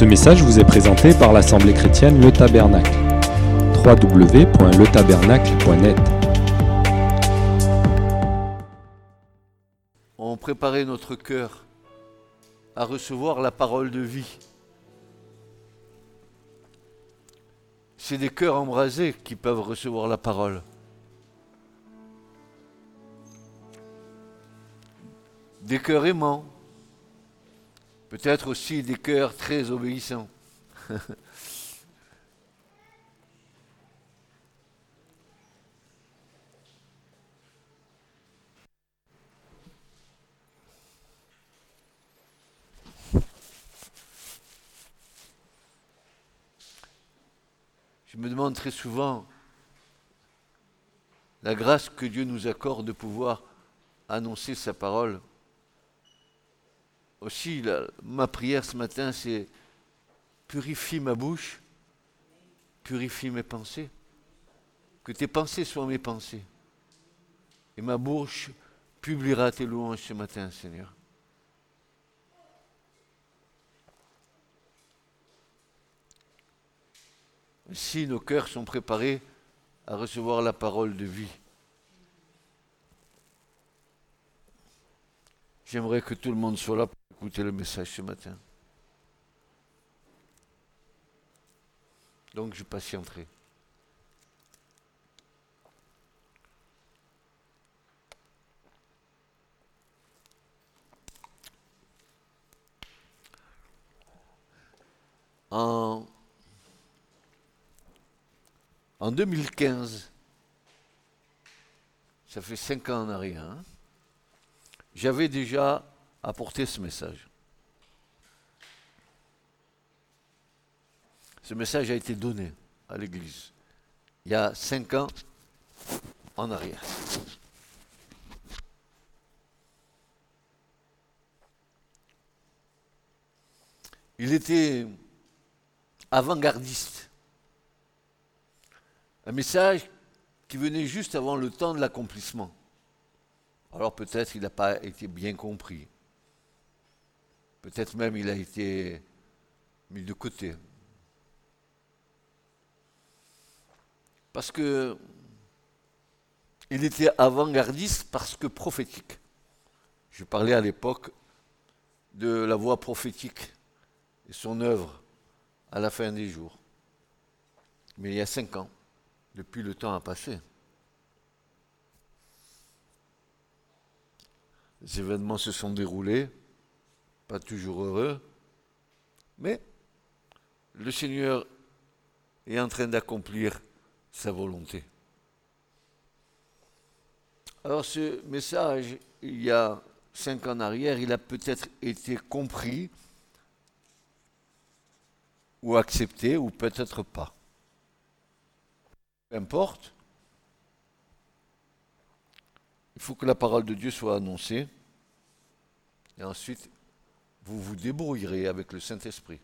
Ce message vous est présenté par l'Assemblée chrétienne Le Tabernacle. www.letabernacle.net On préparait notre cœur à recevoir la parole de vie. C'est des cœurs embrasés qui peuvent recevoir la parole. Des cœurs aimants. Peut-être aussi des cœurs très obéissants. Je me demande très souvent la grâce que Dieu nous accorde de pouvoir annoncer sa parole. Aussi, ma prière ce matin, c'est purifie ma bouche, purifie mes pensées. Que tes pensées soient mes pensées. Et ma bouche publiera tes louanges ce matin, Seigneur. Si nos cœurs sont préparés à recevoir la parole de vie. J'aimerais que tout le monde soit là écouter le message ce matin. Donc je patienterai. En, en 2015, ça fait cinq ans en arrière, hein, j'avais déjà apporté ce message. Ce message a été donné à l'Église il y a cinq ans en arrière. Il était avant-gardiste. Un message qui venait juste avant le temps de l'accomplissement. Alors peut-être il n'a pas été bien compris. Peut-être même il a été mis de côté. Parce que il était avant-gardiste parce que prophétique. Je parlais à l'époque de la voix prophétique et son œuvre à la fin des jours. Mais il y a cinq ans, depuis le temps a passé. Les événements se sont déroulés, pas toujours heureux, mais le Seigneur est en train d'accomplir sa volonté. Alors ce message, il y a cinq ans en arrière, il a peut-être été compris ou accepté ou peut-être pas. Peu importe. Il faut que la parole de Dieu soit annoncée. Et ensuite, vous vous débrouillerez avec le Saint-Esprit.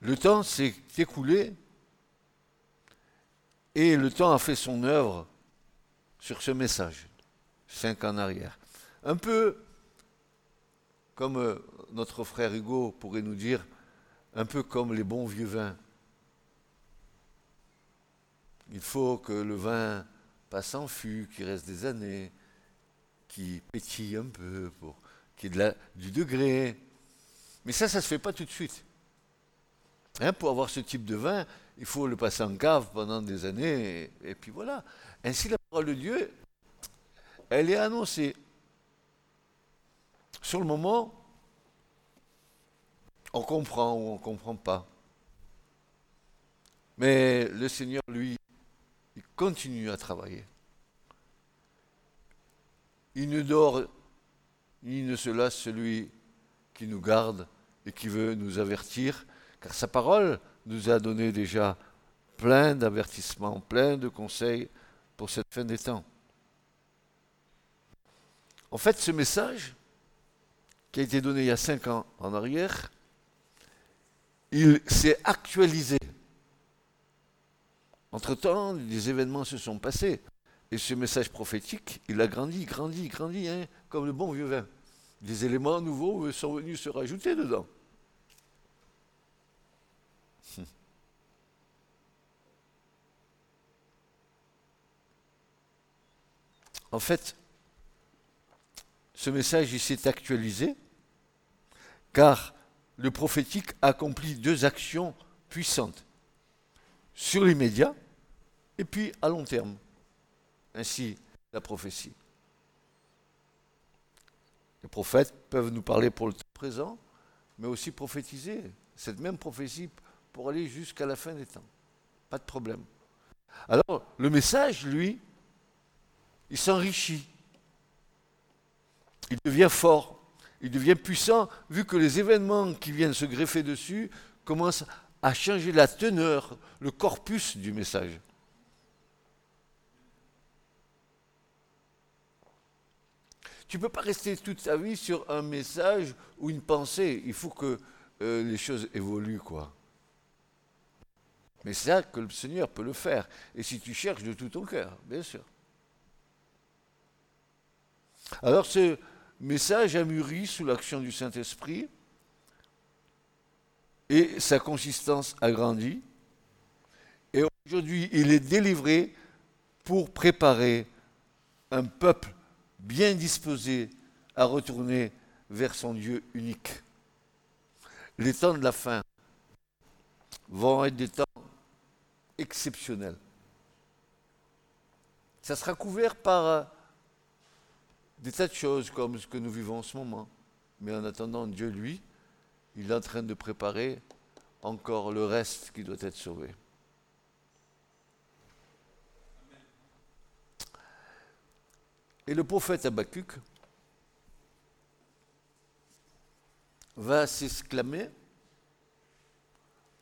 Le temps s'est écoulé et le temps a fait son œuvre sur ce message, cinq ans en arrière. Un peu comme euh, notre frère Hugo pourrait nous dire, un peu comme les bons vieux vins. Il faut que le vin passe en fût, qu'il reste des années, qui pétille un peu, pour qu'il y ait de la- du degré. Mais ça, ça ne se fait pas tout de suite. Hein, pour avoir ce type de vin, il faut le passer en cave pendant des années, et, et puis voilà. Ainsi, la parole de Dieu, elle est annoncée. Sur le moment, on comprend ou on ne comprend pas. Mais le Seigneur, lui, il continue à travailler. Il ne dort ni ne se lasse celui qui nous garde et qui veut nous avertir, car sa parole nous a donné déjà plein d'avertissements, plein de conseils pour cette fin des temps. En fait, ce message, qui a été donné il y a cinq ans en arrière, il s'est actualisé. Entre-temps, des événements se sont passés. Et ce message prophétique, il a grandi, grandi, grandi, hein, comme le bon vieux vin. des éléments nouveaux sont venus se rajouter dedans. En fait, ce message s'est actualisé car le prophétique accomplit deux actions puissantes sur l'immédiat et puis à long terme. Ainsi, la prophétie. Les prophètes peuvent nous parler pour le temps présent, mais aussi prophétiser cette même prophétie pour aller jusqu'à la fin des temps. Pas de problème. Alors, le message, lui, il s'enrichit. Il devient fort, il devient puissant, vu que les événements qui viennent se greffer dessus commencent à changer la teneur, le corpus du message. Tu ne peux pas rester toute ta vie sur un message ou une pensée. Il faut que euh, les choses évoluent, quoi. Mais c'est ça que le Seigneur peut le faire. Et si tu cherches de tout ton cœur, bien sûr. Alors ce message a mûri sous l'action du Saint-Esprit et sa consistance a grandi. Et aujourd'hui, il est délivré pour préparer un peuple bien disposé à retourner vers son Dieu unique. Les temps de la fin vont être des temps exceptionnels. Ça sera couvert par des tas de choses comme ce que nous vivons en ce moment. Mais en attendant, Dieu, lui, il est en train de préparer encore le reste qui doit être sauvé. Et le prophète Habakkuk va s'exclamer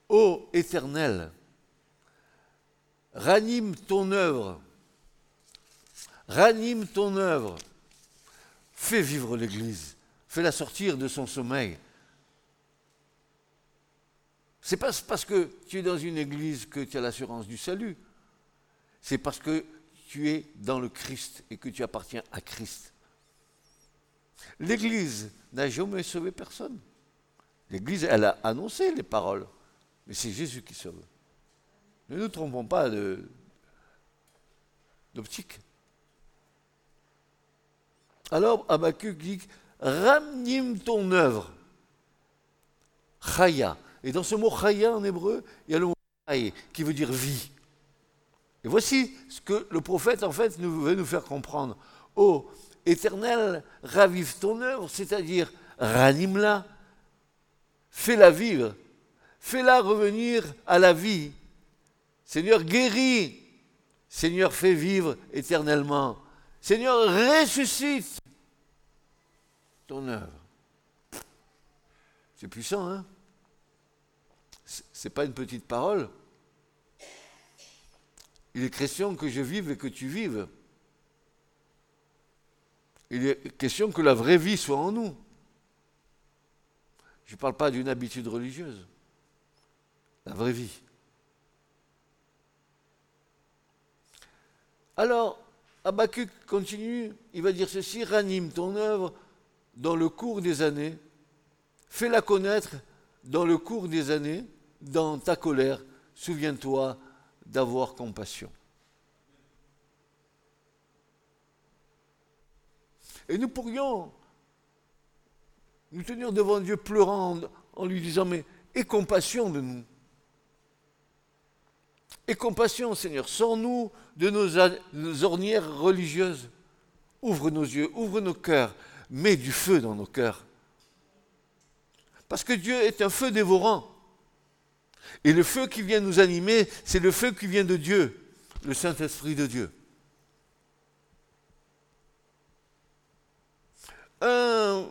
Ô Éternel, ranime ton œuvre, ranime ton œuvre Fais vivre l'Église. Fais-la sortir de son sommeil. C'est pas parce que tu es dans une église que tu as l'assurance du salut. C'est parce que tu es dans le Christ et que tu appartiens à Christ. L'église n'a jamais sauvé personne. L'église, elle a annoncé les paroles, mais c'est Jésus qui sauve. Ne nous trompons pas d'optique. Alors Habakkuk dit Ramnim ton œuvre. Chaya. Et dans ce mot chaya en hébreu, il y a le mot chaya qui veut dire vie. Et voici ce que le prophète en fait veut nous faire comprendre. Ô éternel, ravive ton œuvre, c'est-à-dire ranime-la, fais-la vivre, fais-la revenir à la vie. Seigneur, guéris. Seigneur, fais vivre éternellement. Seigneur, ressuscite ton œuvre. C'est puissant, hein? C'est pas une petite parole. Il est question que je vive et que tu vives. Il est question que la vraie vie soit en nous. Je ne parle pas d'une habitude religieuse. La vraie vie. Alors, Habakkuk continue, il va dire ceci, ranime ton œuvre dans le cours des années, fais-la connaître dans le cours des années, dans ta colère, souviens-toi d'avoir compassion. Et nous pourrions nous tenir devant Dieu pleurant en lui disant, mais aie compassion de nous. Aie compassion, Seigneur, sors-nous de nos ornières religieuses. Ouvre nos yeux, ouvre nos cœurs, mets du feu dans nos cœurs. Parce que Dieu est un feu dévorant. Et le feu qui vient nous animer, c'est le feu qui vient de Dieu, le Saint-Esprit de Dieu. Un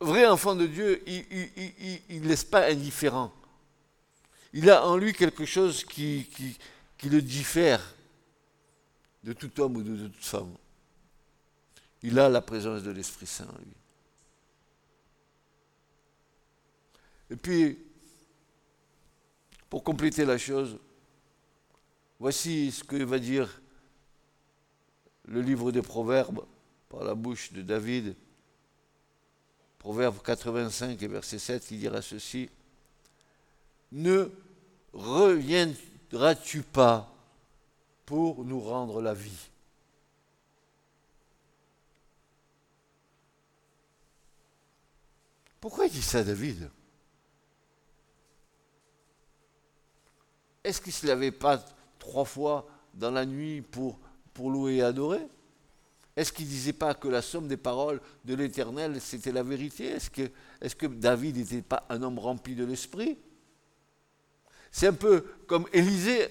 vrai enfant de Dieu, il ne laisse pas indifférent. Il a en lui quelque chose qui, le diffère de tout homme ou de toute femme. Il a la présence de l'Esprit Saint en lui. Et puis, pour compléter la chose, voici ce que va dire le livre des Proverbes par la bouche de David. Proverbe 85 et verset 7, il dira ceci. Ne reviendras-tu pas pour nous rendre la vie? Pourquoi il dit ça, David? Est-ce qu'il ne se lavait pas trois fois dans la nuit pour, louer et adorer? Est-ce qu'il ne disait pas que la somme des paroles de l'Éternel, c'était la vérité? Est-ce que, est que David n'était pas un homme rempli de l'Esprit? C'est un peu comme Élisée,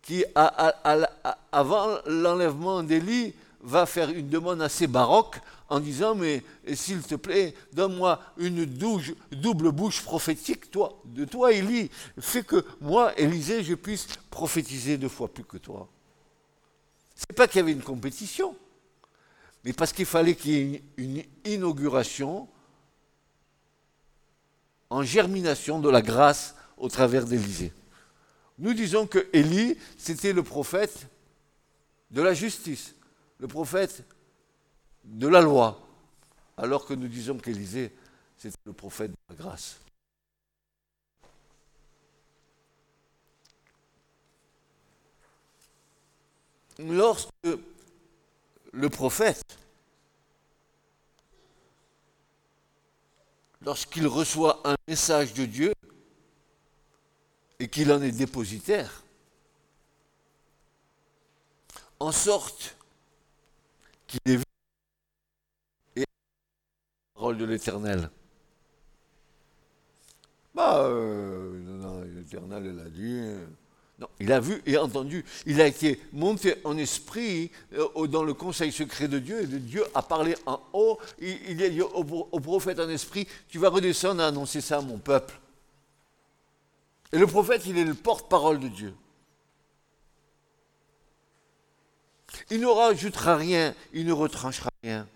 qui, avant l'enlèvement d'Élie, va faire une demande assez baroque en disant Mais s'il te plaît, donne-moi une double bouche prophétique, toi, de toi, Élie. Fais que moi, Élisée, je puisse prophétiser deux fois plus que toi. C'est pas qu'il y avait une compétition, mais parce qu'il fallait qu'il y ait une, inauguration en germination de la grâce au travers d'Élisée. Nous disons que Élie, c'était le prophète de la justice, le prophète de la loi, alors que nous disons qu'Élisée, c'est le prophète de la grâce. Lorsque le prophète, lorsqu'il reçoit un message de Dieu et qu'il en est dépositaire, en sorte qu'il est vu parole de l'Éternel Bah, euh, l'Éternel, il a dit. Euh, non, il a vu et entendu. Il a été monté en esprit euh, dans le conseil secret de Dieu, et Dieu a parlé en haut. Il, a dit au, au, prophète en esprit Tu vas redescendre à annoncer ça à mon peuple. Et le prophète, il est le porte-parole de Dieu. Il ne rajoutera rien, il ne retranchera rien.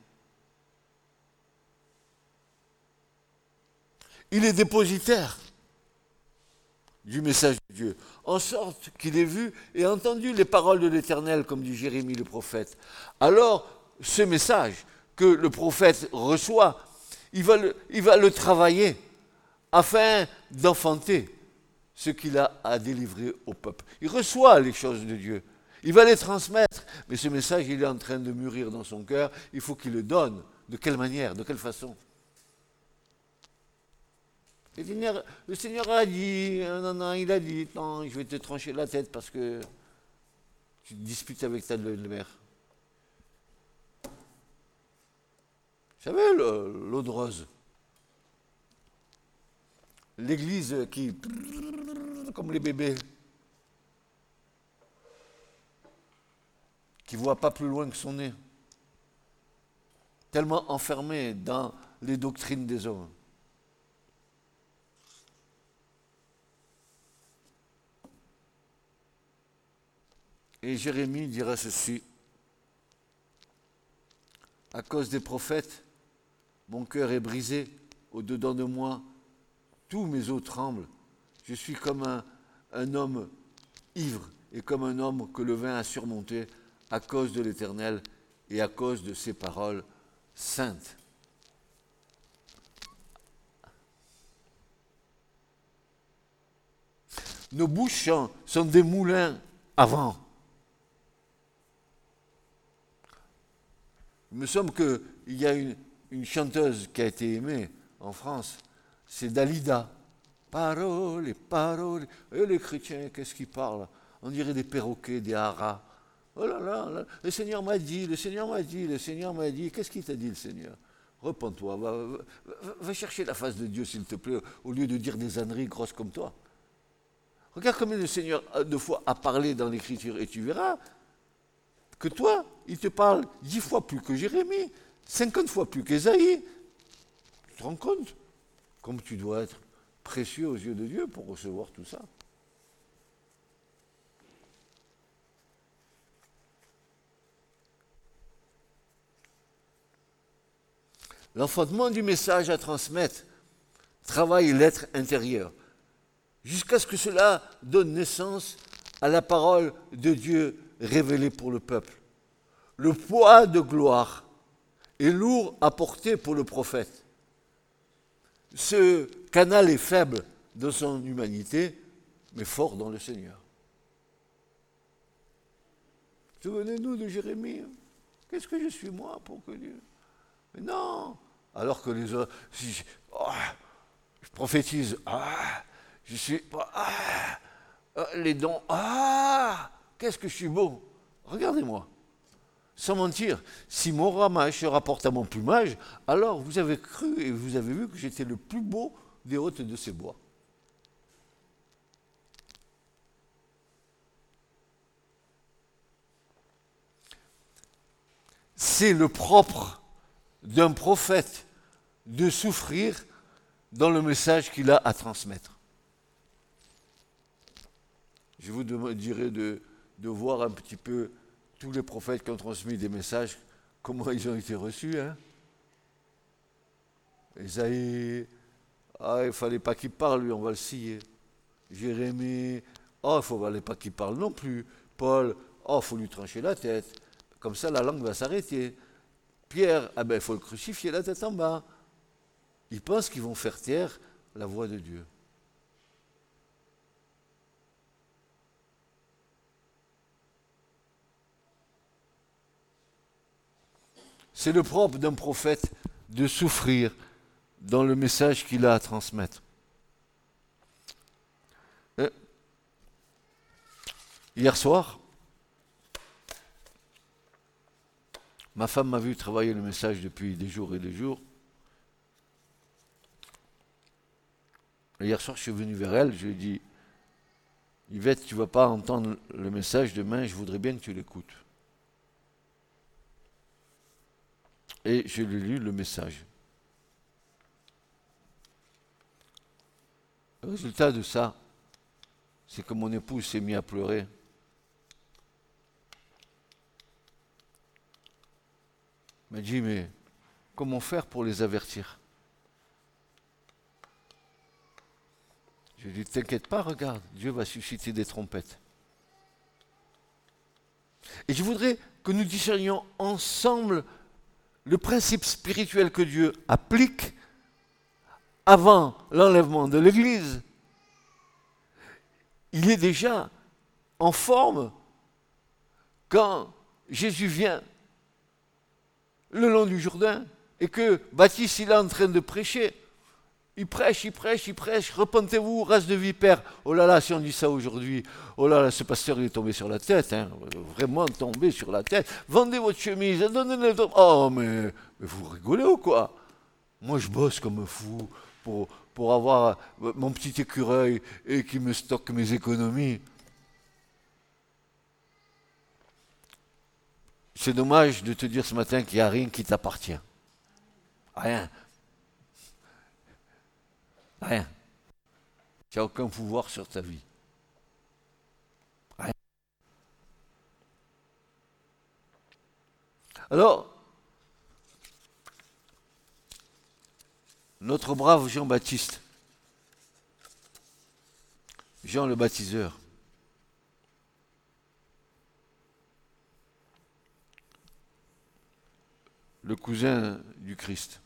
Il est dépositaire du message de Dieu, en sorte qu'il ait vu et entendu les paroles de l'Éternel, comme dit Jérémie le prophète. Alors, ce message que le prophète reçoit, il va le, il va le travailler afin d'enfanter ce qu'il a à délivrer au peuple. Il reçoit les choses de Dieu. Il va les transmettre, mais ce message, il est en train de mûrir dans son cœur. Il faut qu'il le donne. De quelle manière? De quelle façon? Le Seigneur, a dit, euh, non, non, il a dit, non, je vais te trancher la tête parce que tu te disputes avec ta belle-mère. Vous savez, l'eau de rose. L'église qui, comme les bébés, qui ne voit pas plus loin que son nez, tellement enfermé dans les doctrines des hommes. Et Jérémie dira ceci. À cause des prophètes, mon cœur est brisé au-dedans de moi, tous mes os tremblent. Je suis comme un, un homme ivre et comme un homme que le vin a surmonté à cause de l'Éternel et à cause de ses paroles saintes. Nos bouches sont des moulins avant. Il me semble qu'il y a une, chanteuse qui a été aimée en France, c'est Dalida. Paroles paroles. Et les chrétiens, qu'est-ce qu'ils parlent? On dirait des perroquets, des haras. Oh là là, le Seigneur m'a dit, le Seigneur m'a dit, le Seigneur m'a dit. Qu'est-ce qu'il t'a dit, le Seigneur? Repends-toi, va, chercher la face de Dieu, s'il te plaît, au lieu de dire des âneries grosses comme toi. Regarde combien le Seigneur, deux fois, a parlé dans l'Écriture, et tu verras que toi, il te parle dix fois plus que Jérémie, cinquante fois plus qu'Ésaïe. Tu te rends compte Comme tu dois être précieux aux yeux de Dieu pour recevoir tout ça? L'enfantement du message à transmettre travaille l'être intérieur, jusqu'à ce que cela donne naissance à la parole de Dieu révélé pour le peuple. Le poids de gloire est lourd à porter pour le prophète. Ce canal est faible dans son humanité, mais fort dans le Seigneur. Souvenez-nous de Jérémie. Qu'est-ce que je suis moi pour que Dieu? Mais non Alors que les autres, si je, oh, prophétise, ah, je suis, ah, ah, les dons, ah, qu'est-ce que je suis beau Regardez-moi. Sans mentir, si mon ramage se rapporte à mon plumage, alors vous avez cru et vous avez vu que j'étais le plus beau des hôtes de ces bois. C'est le propre d'un prophète de souffrir dans le message qu'il a à transmettre. Je vous dirais de, voir un petit peu tous les prophètes qui ont transmis des messages, comment ils ont été reçus. Hein Esaïe, ah, il ne fallait pas qu'il parle, lui, on va le scier. Jérémie, oh, il ne fallait pas qu'il parle non plus. Paul, oh, il faut lui trancher la tête. Comme ça, la langue va s'arrêter. Pierre, ah ben, il faut le crucifier la tête en bas. Ils pensent qu'ils vont faire taire la voix de Dieu. C'est le propre d'un prophète de souffrir dans le message qu'il a à transmettre. Euh, hier soir, ma femme m'a vu travailler le message depuis des jours et des jours. Hier soir, je suis venu vers elle, je lui ai dit, Yvette, tu ne vas pas entendre le message demain, je voudrais bien que tu l'écoutes. et je lui ai lu le message. Le résultat de ça, c'est que mon épouse s'est mise à pleurer. Elle m'a dit, mais comment faire pour les avertir? Je lui ai dit, t'inquiète pas, regarde, Dieu va susciter des trompettes. Et je voudrais que nous discernions ensemble le principe spirituel que Dieu applique avant l'enlèvement de l'Église, il est déjà en forme quand Jésus vient le long du Jourdain et que Baptiste il est en train de prêcher. Il prêche, il prêche, il prêche. Repentez-vous, race de vipère. Oh là là, si on dit ça aujourd'hui, oh là là, ce pasteur il est tombé sur la tête, hein. vraiment tombé sur la tête. Vendez votre chemise, donnez-le. Oh, mais, vous rigolez ou quoi? Moi, je bosse comme un fou pour, pour avoir mon petit écureuil et qui me stocke mes économies. C'est dommage de te dire ce matin qu'il n'y a rien qui t'appartient. Rien. Rien. Tu n'as aucun pouvoir sur ta vie. Rien. Alors, notre brave Jean-Baptiste, Jean le baptiseur, le cousin du Christ,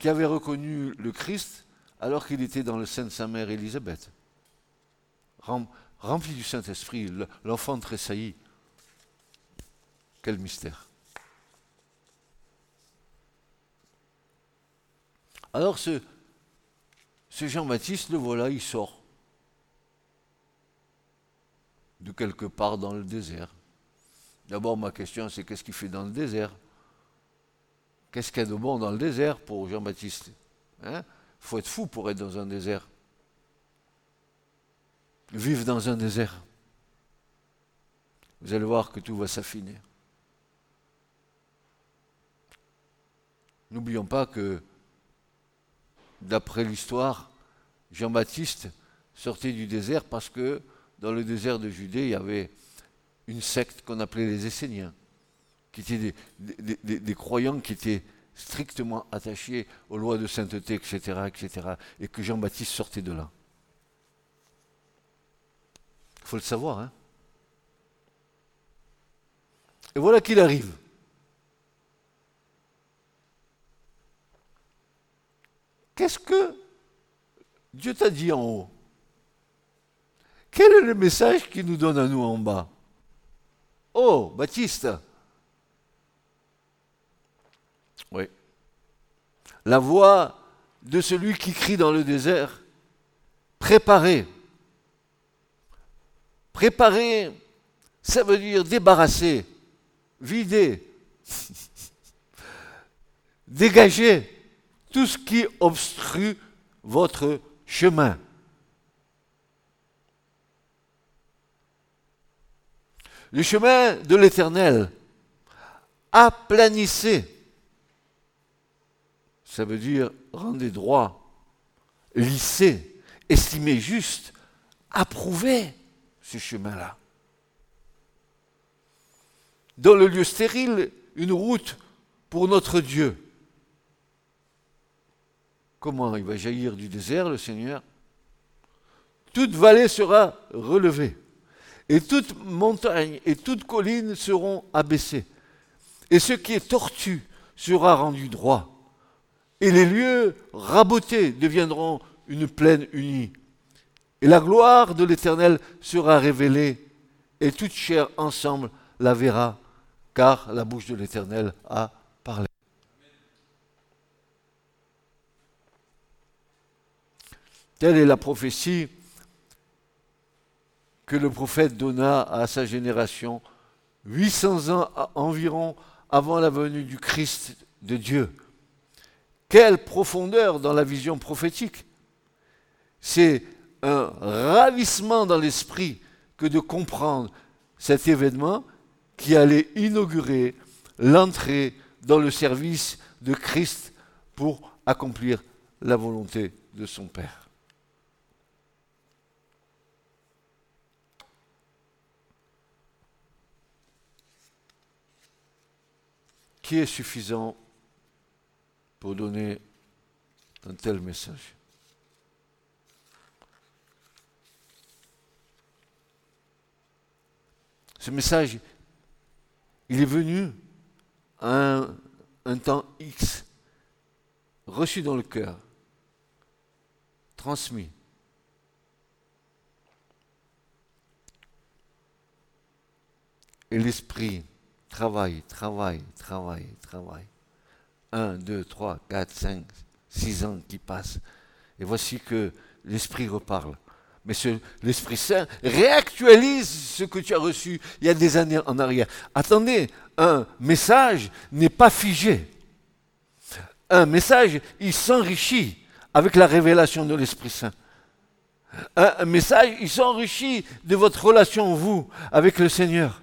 qui avait reconnu le Christ alors qu'il était dans le sein de sa mère Élisabeth. Rempli du Saint-Esprit, l'enfant tressaillit. Quel mystère. Alors ce, ce Jean-Baptiste, le voilà, il sort de quelque part dans le désert. D'abord, ma question, c'est qu'est-ce qu'il fait dans le désert? Qu'est-ce qu'il y a de bon dans le désert pour Jean-Baptiste Il hein? faut être fou pour être dans un désert. Vivre dans un désert. Vous allez voir que tout va s'affiner. N'oublions pas que, d'après l'histoire, Jean-Baptiste sortait du désert parce que dans le désert de Judée, il y avait une secte qu'on appelait les Esséniens qui étaient des, croyants qui étaient strictement attachés aux lois de sainteté, etc., etc., et que Jean-Baptiste sortait de là. Il faut le savoir. Hein Et voilà qu'il arrive. Qu'est-ce que Dieu t'a dit en haut? Quel est le message qu'il nous donne à nous en bas? Oh, Baptiste Oui. La voix de celui qui crie dans le désert, préparez. Préparer, ça veut dire débarrasser, vider, dégager tout ce qui obstrue votre chemin. Le chemin de l'éternel, aplanissez. Ça veut dire rendez droit, lissez, estimez juste, approuvez ce chemin-là. Dans le lieu stérile, une route pour notre Dieu. Comment il va jaillir du désert, le Seigneur? Toute vallée sera relevée, et toute montagne et toute colline seront abaissées, et ce qui est tortu sera rendu droit, et les lieux rabotés deviendront une plaine unie. Et la gloire de l'Éternel sera révélée, et toute chair ensemble la verra, car la bouche de l'Éternel a parlé. Telle est la prophétie que le prophète donna à sa génération 800 ans environ avant la venue du Christ de Dieu. Quelle profondeur dans la vision prophétique C'est un ravissement dans l'esprit que de comprendre cet événement qui allait inaugurer l'entrée dans le service de Christ pour accomplir la volonté de son Père. Qui est suffisant pour donner un tel message Ce message, il est venu à un, temps X, reçu dans le cœur, transmis. Et l'esprit travaille, travaille, travaille, travaille. Un, deux, trois, quatre, cinq, six ans qui passent. Et voici que l'esprit reparle. Mais l'Esprit Saint réactualise ce que tu as reçu il y a des années en arrière. Attendez, un message n'est pas figé. Un message, il s'enrichit avec la révélation de l'Esprit Saint. Un, message, il s'enrichit de votre relation, vous, avec le Seigneur.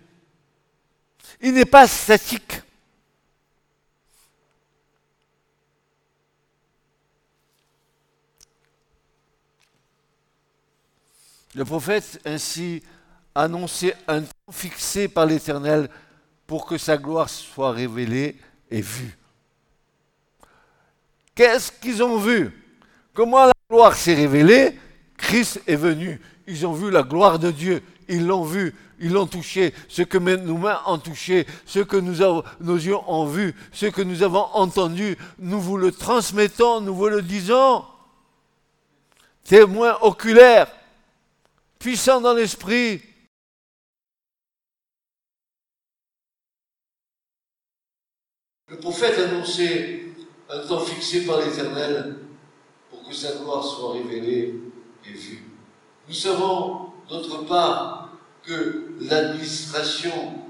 Il n'est pas statique. Le prophète ainsi annonçait un temps fixé par l'Éternel pour que sa gloire soit révélée et vue. Qu'est-ce qu'ils ont vu? Comment la gloire s'est révélée? Christ est venu. Ils ont vu la gloire de Dieu. Ils l'ont vu. Ils l'ont touché. Ce que nos mains ont touché, ce que nos yeux ont vu, ce que nous avons entendu, nous vous le transmettons, nous vous le disons. Témoin oculaire puissant dans l'esprit. Le prophète annonçait un temps fixé par l'Éternel pour que sa gloire soit révélée et vue. Nous savons, d'autre part, que l'administration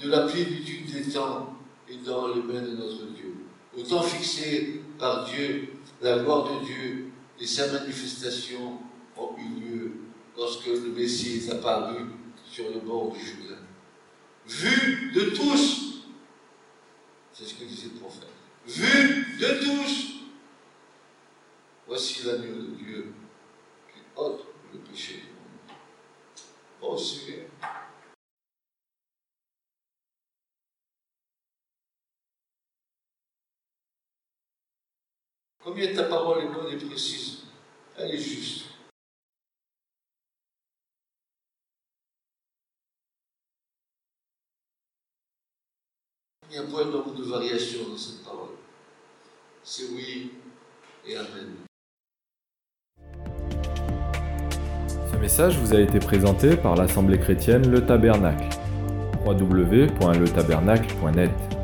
de la plénitude des temps est dans les mains de notre Dieu. Au temps fixé par Dieu, la gloire de Dieu et sa manifestation ont eu lieu lorsque le Messie est apparu sur le bord du Jourdain. Vu de tous, c'est ce que disait le prophète, vu de tous, voici l'agneau de Dieu qui ôte le péché du monde. Oh Seigneur. Combien ta parole est bonne et précise Elle est juste. N'y a point donc de variation dans cette parole. C'est oui et Amen. Ce message vous a été présenté par l'Assemblée chrétienne Le Tabernacle. www.letabernacle.net